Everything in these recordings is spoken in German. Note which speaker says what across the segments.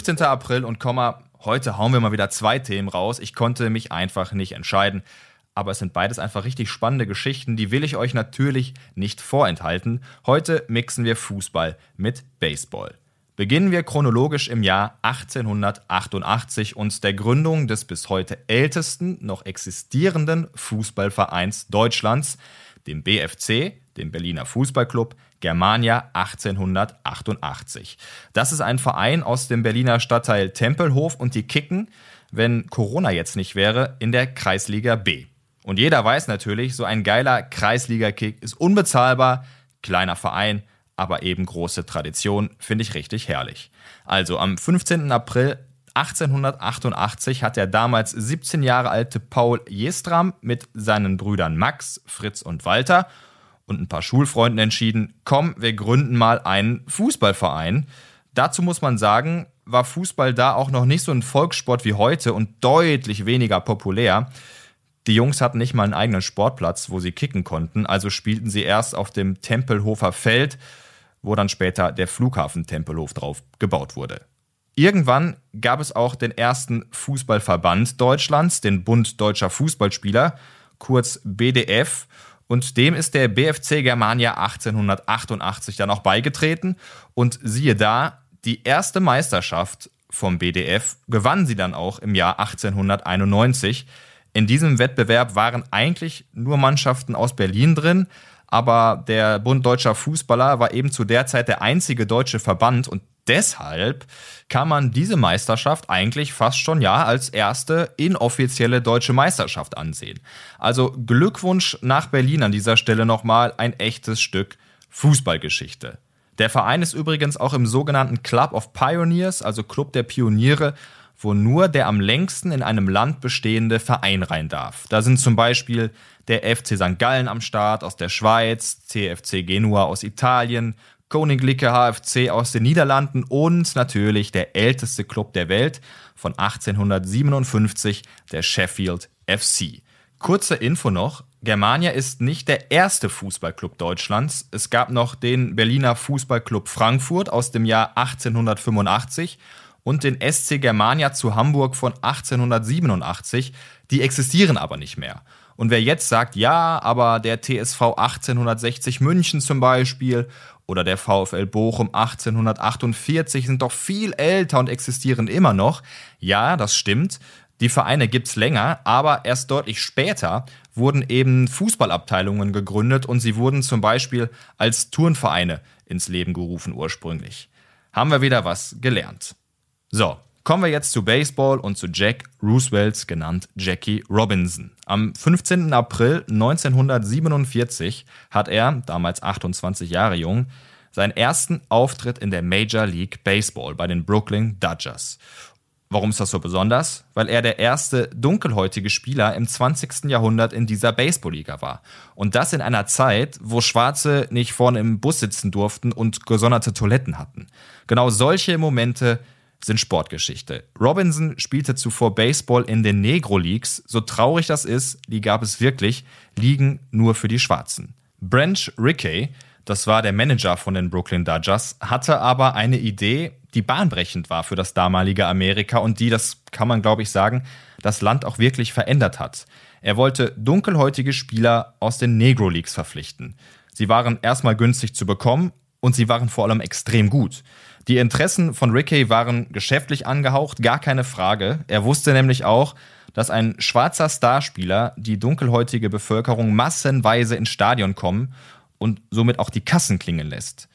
Speaker 1: 15. April und Komma, heute hauen wir mal wieder zwei Themen raus. Ich konnte mich einfach nicht entscheiden. Aber es sind beides einfach richtig spannende Geschichten, die will ich euch natürlich nicht vorenthalten. Heute mixen wir Fußball mit Baseball. Beginnen wir chronologisch im Jahr 1888 und der Gründung des bis heute ältesten noch existierenden Fußballvereins Deutschlands, dem BFC, dem Berliner Fußballclub Germania 1888. Das ist ein Verein aus dem Berliner Stadtteil Tempelhof und die kicken, wenn Corona jetzt nicht wäre, in der Kreisliga B. Und jeder weiß natürlich, so ein geiler Kreisliga-Kick ist unbezahlbar, kleiner Verein, aber eben große Tradition, finde ich richtig herrlich. Also am 15. April 1888 hat der damals 17 Jahre alte Paul Jestram mit seinen Brüdern Max, Fritz und Walter und ein paar Schulfreunden entschieden, komm, wir gründen mal einen Fußballverein. Dazu muss man sagen, war Fußball da auch noch nicht so ein Volkssport wie heute und deutlich weniger populär. Die Jungs hatten nicht mal einen eigenen Sportplatz, wo sie kicken konnten, also spielten sie erst auf dem Tempelhofer Feld, wo dann später der Flughafen Tempelhof drauf gebaut wurde. Irgendwann gab es auch den ersten Fußballverband Deutschlands, den Bund Deutscher Fußballspieler, kurz BDF, und dem ist der BFC Germania 1888 dann auch beigetreten. Und siehe da, die erste Meisterschaft vom BDF gewann sie dann auch im Jahr 1891. In diesem Wettbewerb waren eigentlich nur Mannschaften aus Berlin drin, aber der Bund Deutscher Fußballer war eben zu der Zeit der einzige deutsche Verband und deshalb kann man diese Meisterschaft eigentlich fast schon ja als erste inoffizielle deutsche Meisterschaft ansehen. Also Glückwunsch nach Berlin an dieser Stelle nochmal ein echtes Stück Fußballgeschichte. Der Verein ist übrigens auch im sogenannten Club of Pioneers, also Club der Pioniere, wo nur der am längsten in einem Land bestehende Verein rein darf. Da sind zum Beispiel der FC St. Gallen am Start aus der Schweiz, CFC Genua aus Italien, Koninklijke HFC aus den Niederlanden und natürlich der älteste Club der Welt von 1857, der Sheffield FC. Kurze Info noch, Germania ist nicht der erste Fußballclub Deutschlands. Es gab noch den Berliner Fußballclub Frankfurt aus dem Jahr 1885 und den SC Germania zu Hamburg von 1887. Die existieren aber nicht mehr. Und wer jetzt sagt, ja, aber der TSV 1860 München zum Beispiel oder der VfL Bochum 1848 sind doch viel älter und existieren immer noch. Ja, das stimmt. Die Vereine gibt es länger, aber erst deutlich später wurden eben Fußballabteilungen gegründet und sie wurden zum Beispiel als Turnvereine ins Leben gerufen ursprünglich. Haben wir wieder was gelernt. So, Kommen wir jetzt zu Baseball und zu Jack Roosevelts, genannt Jackie Robinson. Am 15. April 1947 hat er, damals 28 Jahre jung, seinen ersten Auftritt in der Major League Baseball bei den Brooklyn Dodgers. Warum ist das so besonders? Weil er der erste dunkelhäutige Spieler im 20. Jahrhundert in dieser Baseballliga war. Und das in einer Zeit, wo Schwarze nicht vorne im Bus sitzen durften und gesonderte Toiletten hatten. Genau solche Momente sind Sportgeschichte. Robinson spielte zuvor Baseball in den Negro Leagues. So traurig das ist, die gab es wirklich, liegen nur für die Schwarzen. Branch Rickey, das war der Manager von den Brooklyn Dodgers, hatte aber eine Idee, die bahnbrechend war für das damalige Amerika und die, das kann man glaube ich sagen, das Land auch wirklich verändert hat. Er wollte dunkelhäutige Spieler aus den Negro Leagues verpflichten. Sie waren erstmal günstig zu bekommen und sie waren vor allem extrem gut. Die Interessen von Rickey waren geschäftlich angehaucht, gar keine Frage. Er wusste nämlich auch, dass ein schwarzer Starspieler die dunkelhäutige Bevölkerung massenweise ins Stadion kommen und somit auch die Kassen klingen lässt.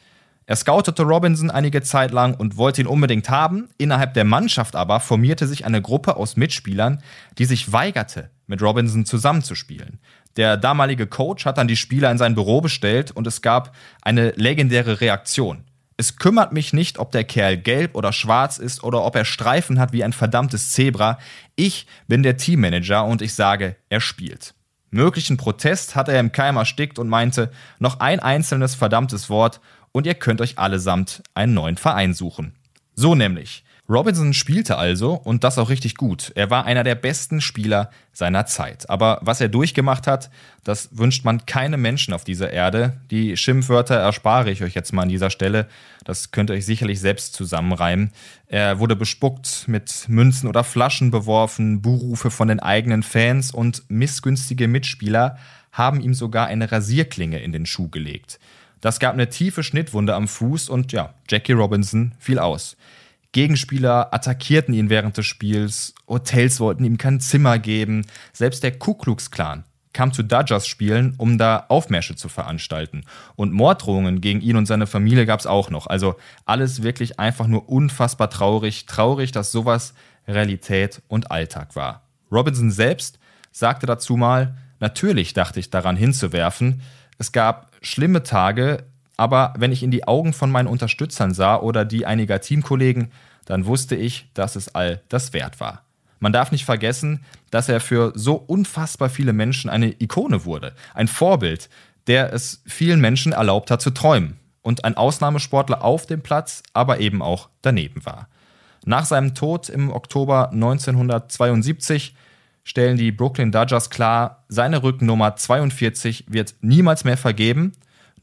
Speaker 1: Er scoutete Robinson einige Zeit lang und wollte ihn unbedingt haben. Innerhalb der Mannschaft aber formierte sich eine Gruppe aus Mitspielern, die sich weigerte, mit Robinson zusammenzuspielen. Der damalige Coach hat dann die Spieler in sein Büro bestellt und es gab eine legendäre Reaktion. Es kümmert mich nicht, ob der Kerl gelb oder schwarz ist oder ob er Streifen hat wie ein verdammtes Zebra. Ich bin der Teammanager und ich sage, er spielt. Möglichen Protest hat er im Keim erstickt und meinte, noch ein einzelnes verdammtes Wort und ihr könnt euch allesamt einen neuen Verein suchen. So nämlich. Robinson spielte also und das auch richtig gut. Er war einer der besten Spieler seiner Zeit. Aber was er durchgemacht hat, das wünscht man keinem Menschen auf dieser Erde. Die Schimpfwörter erspare ich euch jetzt mal an dieser Stelle. Das könnt ihr euch sicherlich selbst zusammenreimen. Er wurde bespuckt, mit Münzen oder Flaschen beworfen, Buhrufe von den eigenen Fans und missgünstige Mitspieler haben ihm sogar eine Rasierklinge in den Schuh gelegt. Das gab eine tiefe Schnittwunde am Fuß und ja, Jackie Robinson fiel aus. Gegenspieler attackierten ihn während des Spiels, Hotels wollten ihm kein Zimmer geben, selbst der Ku Klux Klan kam zu Dodgers spielen, um da Aufmärsche zu veranstalten. Und Morddrohungen gegen ihn und seine Familie gab es auch noch. Also alles wirklich einfach nur unfassbar traurig. Traurig, dass sowas Realität und Alltag war. Robinson selbst sagte dazu mal, natürlich dachte ich daran hinzuwerfen. Es gab schlimme Tage, aber wenn ich in die Augen von meinen Unterstützern sah oder die einiger Teamkollegen, dann wusste ich, dass es all das wert war. Man darf nicht vergessen, dass er für so unfassbar viele Menschen eine Ikone wurde, ein Vorbild, der es vielen Menschen erlaubt hat zu träumen und ein Ausnahmesportler auf dem Platz, aber eben auch daneben war. Nach seinem Tod im Oktober 1972 stellen die Brooklyn Dodgers klar, seine Rückennummer 42 wird niemals mehr vergeben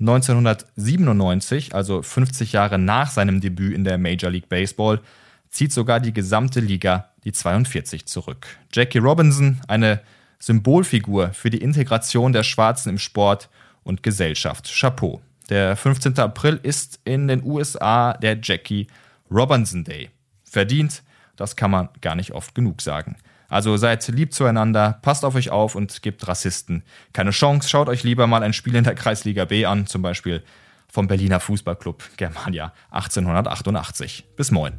Speaker 1: 1997, also 50 Jahre nach seinem Debüt in der Major League Baseball, zieht sogar die gesamte Liga die 42 zurück. Jackie Robinson, eine Symbolfigur für die Integration der Schwarzen im Sport und Gesellschaft. Chapeau. Der 15. April ist in den USA der Jackie Robinson Day. Verdient, das kann man gar nicht oft genug sagen. Also seid lieb zueinander, passt auf euch auf und gebt Rassisten keine Chance. Schaut euch lieber mal ein Spiel in der Kreisliga B an, zum Beispiel vom Berliner Fußballclub Germania 1888. Bis moin.